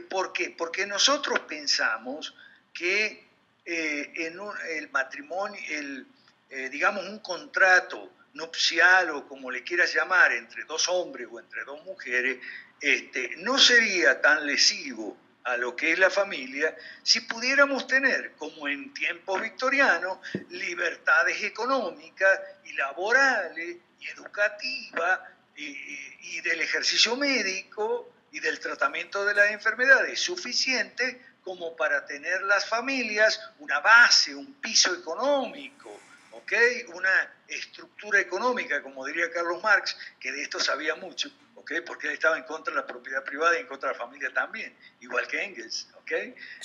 ¿por qué? Porque nosotros pensamos que eh, en el matrimonio, el, eh, digamos, un contrato nupcial o como le quieras llamar, entre dos hombres o entre dos mujeres, este, no sería tan lesivo a lo que es la familia si pudiéramos tener, como en tiempos victorianos, libertades económicas y laborales y educativas y del ejercicio médico y del tratamiento de las enfermedades suficiente como para tener las familias una base, un piso económico, ¿ok? Una estructura económica, como diría Carlos Marx, que de esto sabía mucho, ¿ok? Porque él estaba en contra de la propiedad privada y en contra de la familia también, igual que Engels, ¿ok?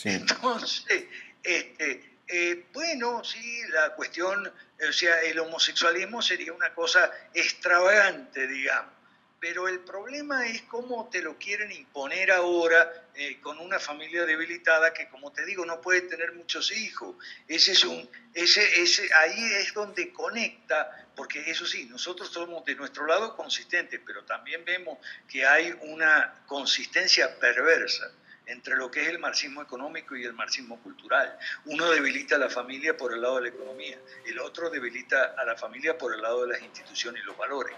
Entonces, este, eh, bueno, sí, la cuestión, o sea, el homosexualismo sería una cosa extravagante, digamos pero el problema es cómo te lo quieren imponer ahora eh, con una familia debilitada que, como te digo, no puede tener muchos hijos. Ese es un, ese, ese, ahí es donde conecta, porque eso sí, nosotros somos de nuestro lado consistentes, pero también vemos que hay una consistencia perversa entre lo que es el marxismo económico y el marxismo cultural. Uno debilita a la familia por el lado de la economía, el otro debilita a la familia por el lado de las instituciones y los valores.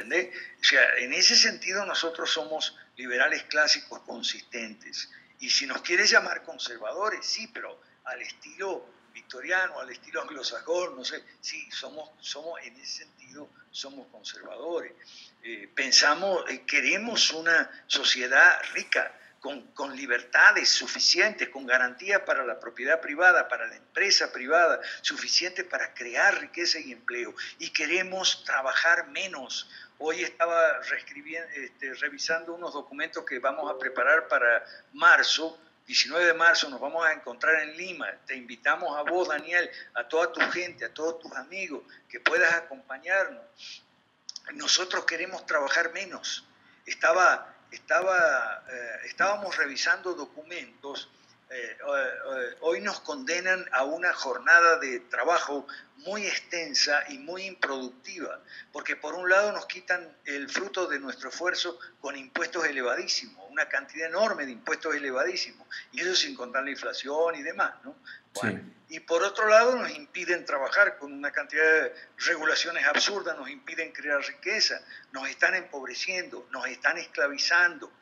¿Entendés? O sea, en ese sentido nosotros somos liberales clásicos consistentes. Y si nos quieres llamar conservadores, sí, pero al estilo victoriano, al estilo anglosajón, no sé, sí, somos, somos en ese sentido somos conservadores. Eh, pensamos, eh, queremos una sociedad rica, con, con, libertades suficientes, con garantías para la propiedad privada, para la empresa privada, suficientes para crear riqueza y empleo. Y queremos trabajar menos. Hoy estaba este, revisando unos documentos que vamos a preparar para marzo. 19 de marzo nos vamos a encontrar en Lima. Te invitamos a vos, Daniel, a toda tu gente, a todos tus amigos, que puedas acompañarnos. Nosotros queremos trabajar menos. Estaba estaba, eh, estábamos revisando documentos, eh, eh, hoy nos condenan a una jornada de trabajo muy extensa y muy improductiva, porque por un lado nos quitan el fruto de nuestro esfuerzo con impuestos elevadísimos, una cantidad enorme de impuestos elevadísimos, y eso sin contar la inflación y demás, ¿no? Y por otro lado nos impiden trabajar con una cantidad de regulaciones absurdas, nos impiden crear riqueza, nos están empobreciendo, nos están esclavizando.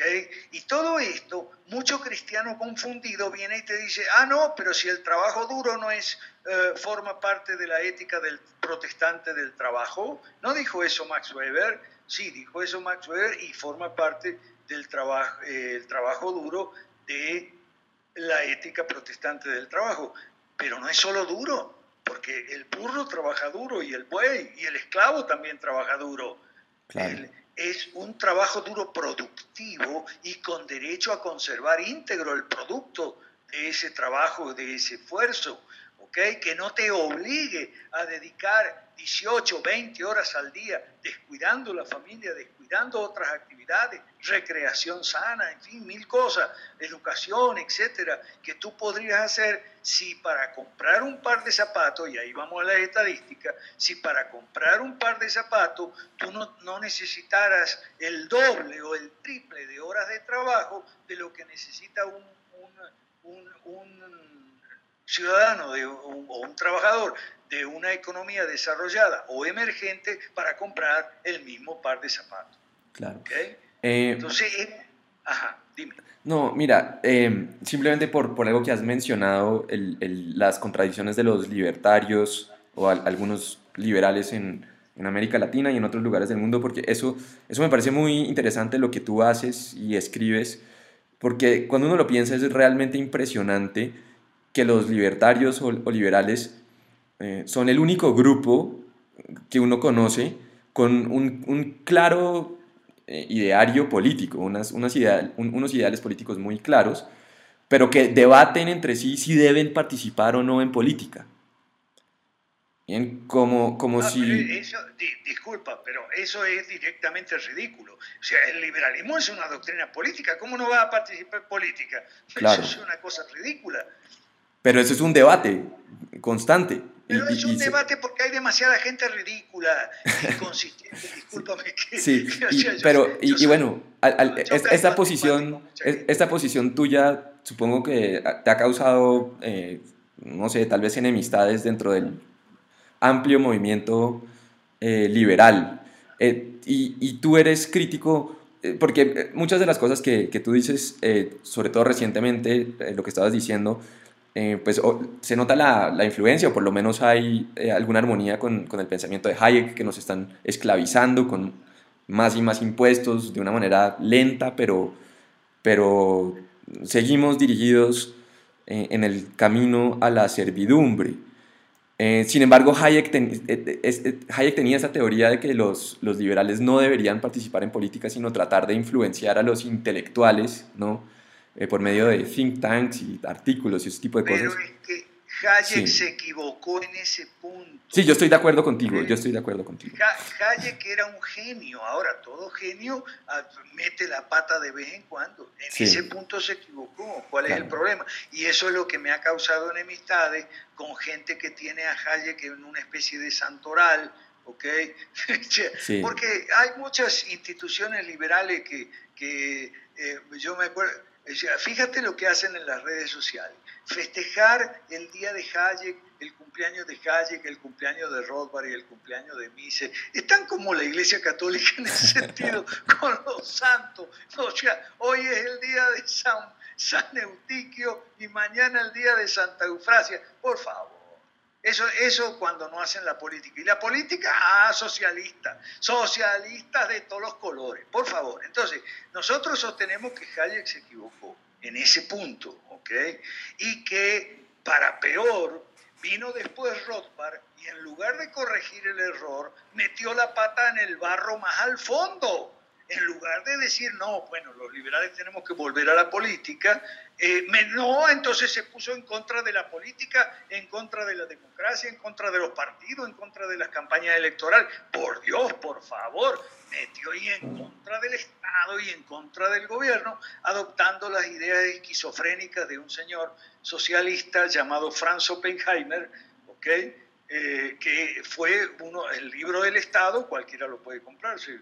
¿Okay? Y todo esto, mucho cristiano confundido viene y te dice, ah, no, pero si el trabajo duro no es, eh, forma parte de la ética del protestante del trabajo, ¿no dijo eso Max Weber? Sí, dijo eso Max Weber y forma parte del trabajo, eh, el trabajo duro de la ética protestante del trabajo. Pero no es solo duro, porque el burro trabaja duro y el buey y el esclavo también trabaja duro. Es un trabajo duro productivo y con derecho a conservar íntegro el producto de ese trabajo, de ese esfuerzo, que no te obligue a dedicar 18, 20 horas al día descuidando la familia, descuidando otras actividades, recreación sana, en fin, mil cosas, educación, etcétera, que tú podrías hacer si para comprar un par de zapatos, y ahí vamos a las estadísticas, si para comprar un par de zapatos tú no, no necesitaras el doble o el triple de horas de trabajo de lo que necesita un, un, un ciudadano de, o un trabajador de una economía desarrollada o emergente para comprar el mismo par de zapatos. Claro. Eh, Entonces, ajá, dime. No, mira, em, simplemente por, por, algo que has mencionado, el, el, las contradicciones de los libertarios o algunos liberales en, en, América Latina y en otros lugares del mundo, porque eso, eso me parece muy interesante lo que tú haces y escribes, porque cuando uno lo piensa es realmente impresionante que los libertarios o, liberales eh, son el único grupo que uno conoce con un, un claro eh, ideario político, unas, unas ideal, unos ideales políticos muy claros, pero que debaten entre sí si deben participar o no en política. Bien, como, como si... Eso, disculpa, pero eso es directamente ridículo. O sea, el liberalismo es una doctrina política. ¿Cómo no va a participar en política? Claro. Eso es una cosa ridícula. Pero eso es un debate constante. Pero es un debate porque hay demasiada gente ridícula, inconsistente, discúlpame. Que, sí, pero, y, bueno, esta, posición, esta posición tuya supongo que te ha causado, eh, no sé, tal vez enemistades dentro del amplio movimiento eh, liberal. Eh, y, y, tú eres crítico, porque muchas de las cosas que, que tú dices, sobre todo recientemente, lo que estabas diciendo, eh, pues se nota la, la, influencia, o por lo menos hay eh, alguna armonía con, con, el pensamiento de Hayek, que nos están esclavizando con más y más impuestos de una manera lenta, pero, pero seguimos dirigidos eh, en el camino a la servidumbre. sin embargo, Hayek, Hayek, tenía esa teoría de que los, los liberales no deberían participar en política, sino tratar de influenciar a los intelectuales, ¿no? Eh, por medio de think tanks y artículos y ese tipo de Pero cosas. Es que Hayek se equivocó en ese punto. Sí, yo estoy de acuerdo contigo, yo estoy de acuerdo contigo. Hayek era un genio, ahora todo genio ah, mete la pata de vez en cuando. En ese punto se equivocó, ¿cuál es el problema? Y eso es lo que me ha causado enemistades con gente que tiene a Hayek en una especie de santoral, ¿ok? Porque hay muchas instituciones liberales que, que eh, yo me acuerdo Fíjate lo que hacen en las redes sociales. Festejar el día de Hayek, el cumpleaños de Hayek, el cumpleaños de Rothbard y el cumpleaños de Mises. Están como la Iglesia Católica en ese sentido con los santos. O sea, hoy es el día de San, San Eutiquio y mañana el día de Santa Eufrasia. Por favor. Eso, eso cuando no hacen la política. Y la política, ah, socialista. Socialistas de todos los colores. Por favor. Entonces, nosotros sostenemos que Hayek se equivocó en ese punto, ¿ok? Y que, para peor, vino después Rothbard y en lugar de corregir el error, metió la pata en el barro más al fondo en lugar de decir, no, bueno, los liberales tenemos que volver a la política, eh, no, entonces se puso en contra de la política, en contra de la democracia, en contra de los partidos, en contra de las campañas electorales. Por Dios, por favor, metió y en contra del Estado y en contra del gobierno, adoptando las ideas esquizofrénicas de un señor socialista llamado Franz Oppenheimer, ¿ok? Eh, que fue uno, el libro del Estado, cualquiera lo puede comprar, si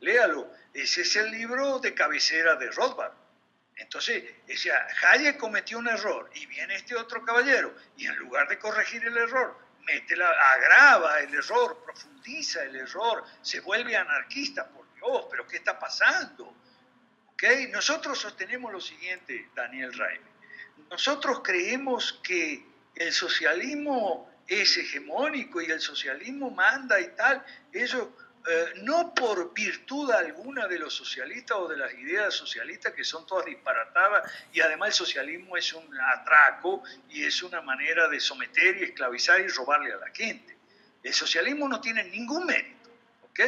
léalo. Ese es el libro de cabecera de Rothbard. Entonces, Hayek cometió un error y viene este otro caballero y en lugar de corregir el error, mete la, agrava el error, profundiza el error, se vuelve anarquista, por Dios, pero ¿qué está pasando? ¿Okay? Nosotros sostenemos lo siguiente, Daniel Raime. Nosotros creemos que el socialismo es hegemónico y el socialismo manda y tal. Eso eh, no por virtud alguna de los socialistas o de las ideas socialistas que son todas disparatadas y además el socialismo es un atraco y es una manera de someter y esclavizar y robarle a la gente. El socialismo no tiene ningún mérito, ¿ok?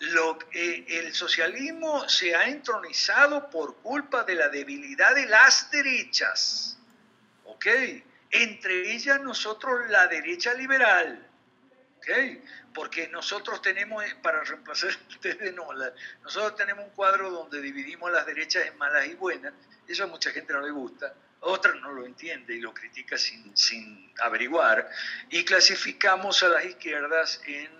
Lo, eh, el socialismo se ha entronizado por culpa de la debilidad de las derechas, ¿ok? Entre ellas nosotros la derecha liberal, porque nosotros tenemos, eh, para reemplazar ustedes, no, nosotros tenemos un cuadro donde dividimos las derechas en malas y buenas, eso a mucha gente no le gusta, otra no lo entiende y lo critica sin, sin averiguar, y clasificamos a las izquierdas en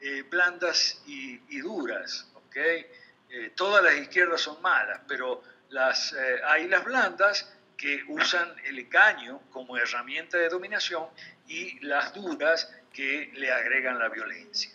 eh, blandas y, duras, ¿ok? Eh, todas las izquierdas son malas, pero las, hay las blandas que usan el engaño como herramienta de dominación y las duras que le agregan la violencia.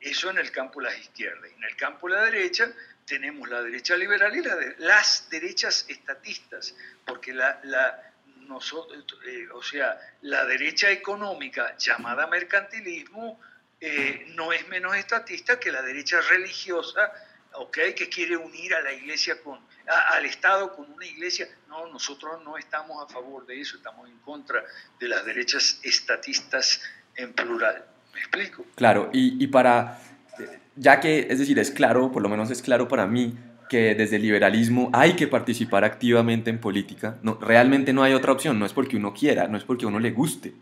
Eso en el campo de las izquierdas. En el campo de la derecha tenemos la derecha liberal y las derechas estatistas, porque la, la nosotros, eh, o sea, la derecha económica llamada mercantilismo eh, no es menos estatista que la derecha religiosa, okay, que quiere unir a la iglesia con, al Estado con una iglesia. No, nosotros no estamos a favor de eso, estamos en contra de las derechas estatistas en plural. ¿Me explico? Claro, y, y para, ya que, es decir, es claro, por lo menos es claro para mí, que desde el liberalismo hay que participar activamente en política. No, realmente no hay otra opción, no es porque uno quiera, no es porque uno le guste,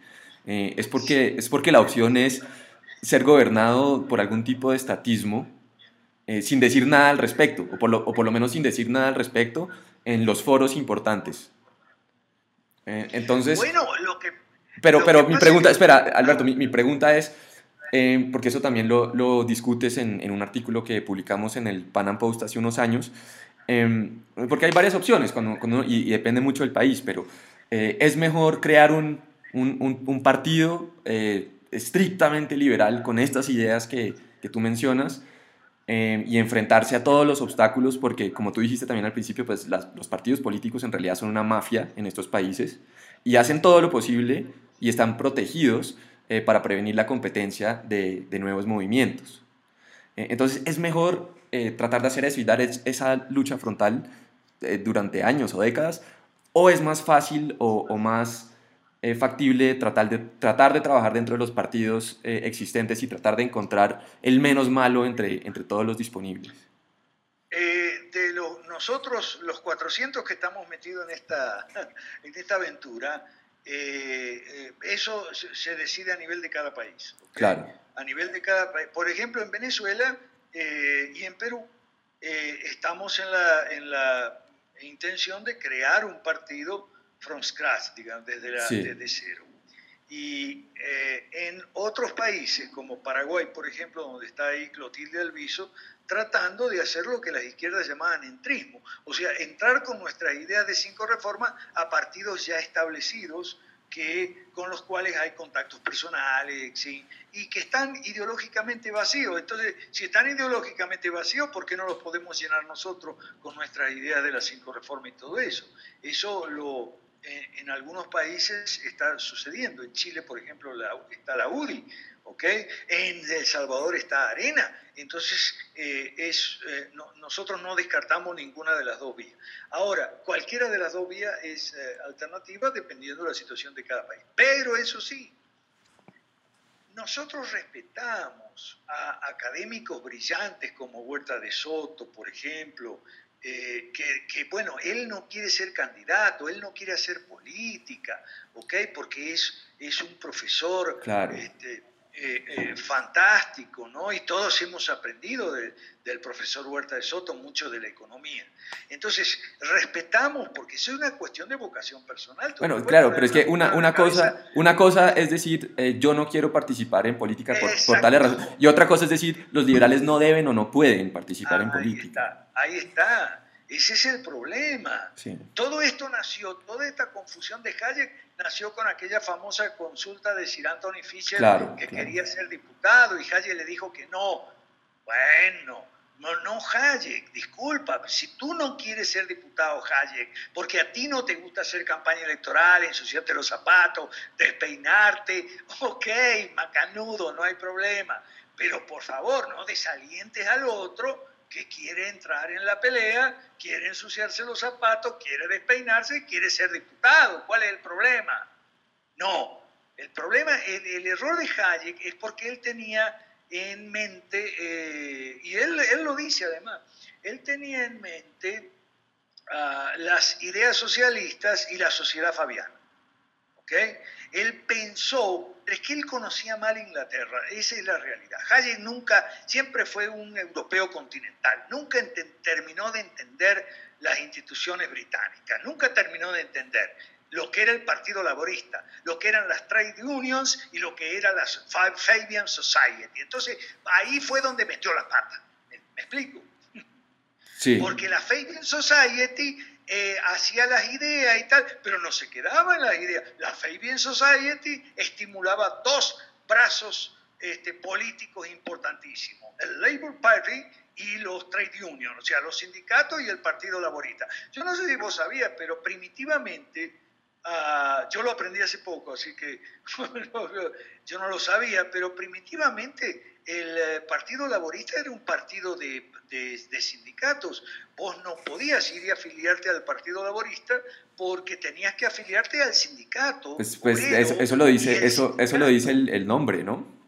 eh, es, porque, es porque la opción es ser gobernado por algún tipo de estatismo eh, sin decir nada al respecto, o por, lo, o por, lo, menos sin decir nada al respecto en los foros importantes. Eh, entonces... Bueno, lo que... Pero, pero mi pregunta, espera, Alberto, mi, mi pregunta es, eh, porque eso también lo, lo discutes en, en, un artículo que publicamos en el Pan Am Post hace unos años, eh, porque hay varias opciones cuando, cuando, y, y, depende mucho del país, pero eh, es mejor crear un, un, un partido eh, estrictamente liberal con estas ideas que, que tú mencionas eh, y enfrentarse a todos los obstáculos, porque como tú dijiste también al principio, pues los partidos políticos en realidad son una mafia en estos países y hacen todo lo posible y están protegidos eh, para prevenir la competencia de, nuevos movimientos. Eh, entonces es mejor tratar de hacer eso y dar es, esa lucha frontal durante años o décadas, o es más fácil o, o más eh, factible tratar de, tratar de trabajar dentro de los partidos existentes y tratar de encontrar el menos malo entre, entre todos los disponibles. de lo, nosotros, los 400 que estamos metidos en esta, en esta aventura, eh, eh, eso se decide a nivel de cada país. ¿okay? Claro. A nivel de cada país. Por ejemplo, en Venezuela eh, y en Perú eh, estamos en la, en la, intención de crear un partido from scratch, digamos, desde, la, sí. desde cero. Y eh, en otros países, como Paraguay, por ejemplo, donde está ahí Clotilde Alviso, tratando de hacer lo que las izquierdas llamaban entrismo, o sea, entrar con nuestras ideas de cinco reformas a partidos ya establecidos que, con los cuales hay contactos personales ¿sí? y que están ideológicamente vacíos. Entonces, si están ideológicamente vacíos, ¿por qué no los podemos llenar nosotros con nuestras ideas de las cinco reformas y todo eso? Eso lo, en, en, algunos países está sucediendo. En Chile, por ejemplo, la, está la UDI, ¿ok? En El Salvador está Arena. Entonces, eh, es, eh, no, nosotros no descartamos ninguna de las dos vías. Ahora, cualquiera de las dos vías es eh, alternativa dependiendo de la situación de cada país. Pero eso sí, nosotros respetamos a académicos brillantes como Huerta de Soto, por ejemplo, eh, que, que, bueno, él no quiere ser candidato, él no quiere hacer política, ¿ok? Porque es, es un profesor claro. este, eh, eh, fantástico, ¿no? Y todos hemos aprendido de, del profesor Huerta de Soto mucho de la economía. Entonces, respetamos, porque es una cuestión de vocación personal. Bueno, claro, pero es que una, una, cosa, una cosa es decir, eh, yo no quiero participar en política por, por tales razones, y otra cosa es decir, los liberales no deben o no pueden participar ah, en política. Ahí está, ahí está. Ese es el problema. Sí. Todo esto nació, toda esta confusión de Hayek nació con aquella famosa consulta de Sir Anthony Fisher claro, que claro. quería ser diputado y Hayek le dijo que no. Bueno, no, no Hayek, disculpa, si tú no quieres ser diputado Hayek, porque a ti no te gusta hacer campaña electoral, ensuciarte los zapatos, despeinarte, ok, macanudo, no hay problema, pero por favor no desalientes al otro que quiere entrar en la pelea, quiere ensuciarse los zapatos, quiere despeinarse, quiere ser diputado. ¿Cuál es el problema? No, el problema, el, error de Hayek es porque él tenía en mente, eh, y él, él, lo dice además, él tenía en mente uh, las ideas socialistas y la sociedad fabiana. ¿okay? Él pensó, pero es que él conocía mal Inglaterra, esa es la realidad. Hayek nunca, siempre fue un europeo continental, nunca terminó de entender las instituciones británicas, nunca terminó de entender lo que era el Partido Laborista, lo que eran las trade unions y lo que era la Fabian Society. Entonces, ahí fue donde metió la pata. ¿Me, me explico? Sí. Porque la Fabian Society eh, hacía las ideas y tal, pero no se quedaba en las ideas. La Fabian Society estimulaba dos brazos este, políticos importantísimos, el Labour Party y los trade unions, o sea, los sindicatos y el Partido Laborista. Yo no sé si vos sabías, pero primitivamente, uh, yo lo aprendí hace poco, así que yo no lo sabía, pero primitivamente el eh, Partido Laborista era un partido de, de, sindicatos. Vos no podías ir y afiliarte al Partido Laborista porque tenías que afiliarte al sindicato. Pues, pues eso, lo dice, eso, eso lo dice el, el nombre, ¿no?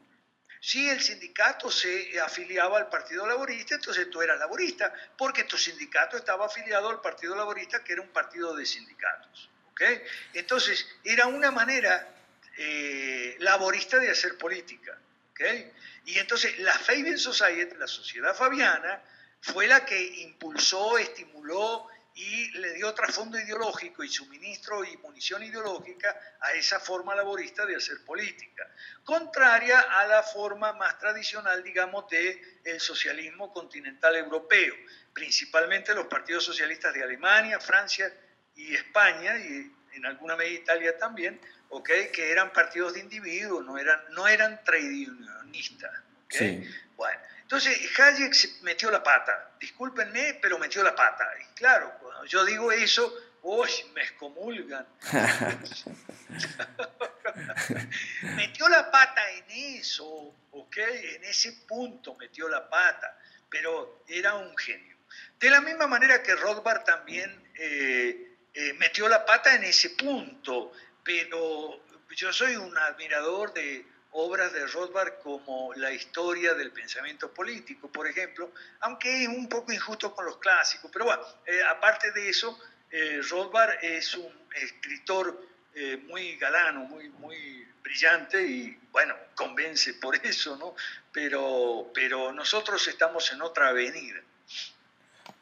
Si el sindicato se afiliaba al Partido Laborista, entonces tú eras laborista, porque tu sindicato estaba afiliado al Partido Laborista, que era un partido de sindicatos. ¿okay? Entonces, era una manera eh, laborista de hacer política. ¿okay? Y entonces la Fabian Society, la sociedad fabiana, fue la que impulsó, estimuló y le dio trasfondo ideológico y suministro y munición ideológica a esa forma laborista de hacer política, contraria a la forma más tradicional, digamos, de el socialismo continental europeo, principalmente los partidos socialistas de Alemania, Francia y España, y en alguna medida Italia también, okay, que eran partidos de individuos, no eran, no eran trade unionistas. Sí. Bueno, entonces Hayek metió la pata, discúlpenme, pero metió la pata. Y claro, cuando yo digo eso, uy, me excomulgan. metió la pata en eso, ¿ok? En ese punto metió la pata, pero era un genio. De la misma manera que Rothbard también eh, eh, metió la pata en ese punto, pero yo soy un admirador de, obras de Rothbard como La historia del pensamiento político, por ejemplo, aunque es un poco injusto con los clásicos, pero bueno, eh, aparte de eso, eh, Rothbard es un escritor eh, muy galano, muy, muy brillante y bueno, convence por eso, ¿no? Pero, pero nosotros estamos en otra avenida.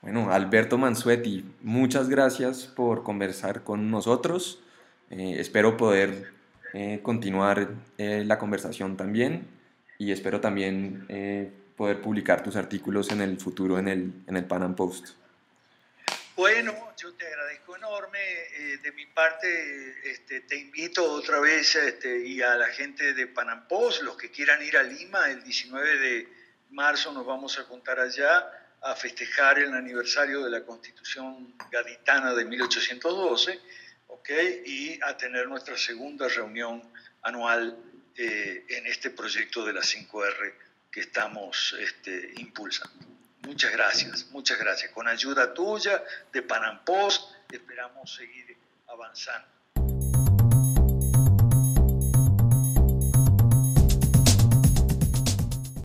Bueno, Alberto Mansuetti, muchas gracias por conversar con nosotros. Espero poder eh, continuar eh, la conversación también y espero también eh, poder publicar tus artículos en el futuro en el, en el Pan Am Post. Bueno, yo te agradezco enorme. de mi parte, este, te invito otra vez este, y a la gente de Pan Am Post, los que quieran ir a Lima, el 19 de marzo nos vamos a contar allá a festejar el aniversario de la Constitución Gaditana de 1812 y a tener nuestra segunda reunión anual eh, en este proyecto de la 5R que estamos este, impulsando. Muchas gracias, muchas gracias. Con ayuda tuya, de Panam Post, esperamos seguir avanzando.